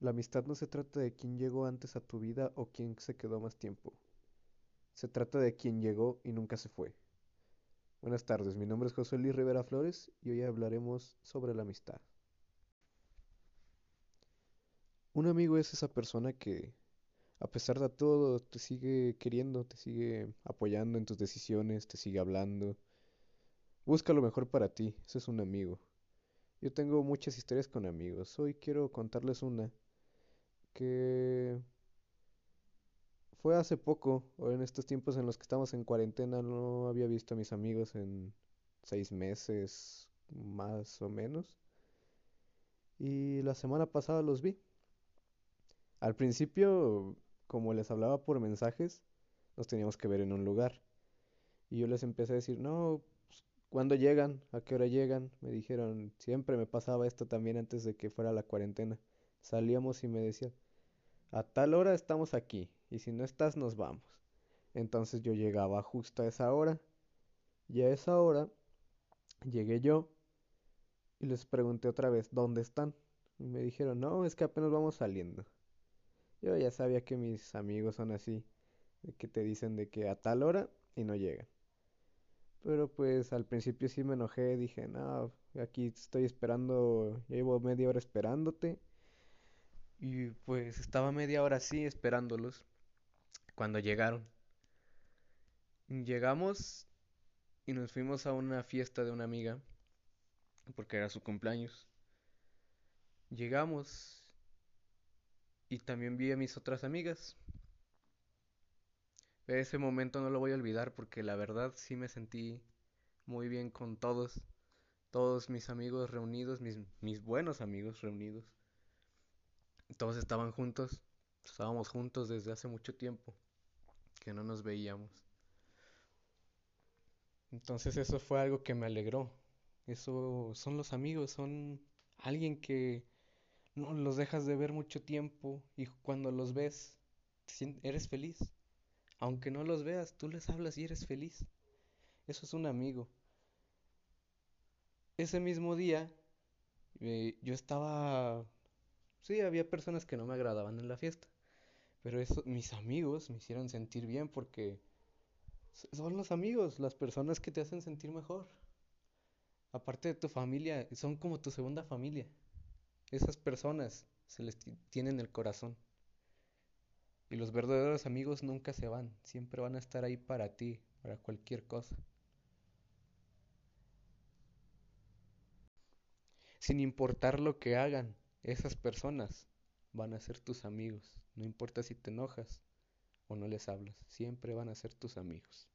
La amistad no se trata de quién llegó antes a tu vida o quién se quedó más tiempo. Se trata de quién llegó y nunca se fue. Buenas tardes, mi nombre es José Luis Rivera Flores y hoy hablaremos sobre la amistad. Un amigo es esa persona que, a pesar de todo, te sigue queriendo, te sigue apoyando en tus decisiones, te sigue hablando. Busca lo mejor para ti, ese es un amigo. Yo tengo muchas historias con amigos. Hoy quiero contarles una que fue hace poco, o en estos tiempos en los que estamos en cuarentena, no había visto a mis amigos en seis meses, más o menos. Y la semana pasada los vi. Al principio, como les hablaba por mensajes, nos teníamos que ver en un lugar. Y yo les empecé a decir, no, pues, ¿cuándo llegan? ¿A qué hora llegan? Me dijeron, siempre me pasaba esto también antes de que fuera la cuarentena. Salíamos y me decían, a tal hora estamos aquí y si no estás nos vamos. Entonces yo llegaba justo a esa hora y a esa hora llegué yo y les pregunté otra vez, ¿dónde están? Y me dijeron, no, es que apenas vamos saliendo. Yo ya sabía que mis amigos son así, que te dicen de que a tal hora y no llegan. Pero pues al principio sí me enojé, dije, no, aquí estoy esperando, llevo media hora esperándote y pues estaba media hora así esperándolos cuando llegaron. Llegamos y nos fuimos a una fiesta de una amiga porque era su cumpleaños. Llegamos y también vi a mis otras amigas. Ese momento no lo voy a olvidar porque la verdad sí me sentí muy bien con todos, todos mis amigos reunidos, mis, mis buenos amigos reunidos todos estaban juntos, estábamos juntos desde hace mucho tiempo, que no nos veíamos. Entonces eso fue algo que me alegró. Eso son los amigos, son alguien que no los dejas de ver mucho tiempo y cuando los ves eres feliz. Aunque no los veas, tú les hablas y eres feliz. Eso es un amigo. Ese mismo día eh, yo estaba Sí, había personas que no me agradaban en la fiesta, pero eso, mis amigos me hicieron sentir bien porque son los amigos, las personas que te hacen sentir mejor. Aparte de tu familia, son como tu segunda familia. Esas personas se les tienen el corazón. Y los verdaderos amigos nunca se van, siempre van a estar ahí para ti, para cualquier cosa. Sin importar lo que hagan, esas personas van a ser tus amigos. No importa si te enojas o no les hablas, siempre van a ser tus amigos.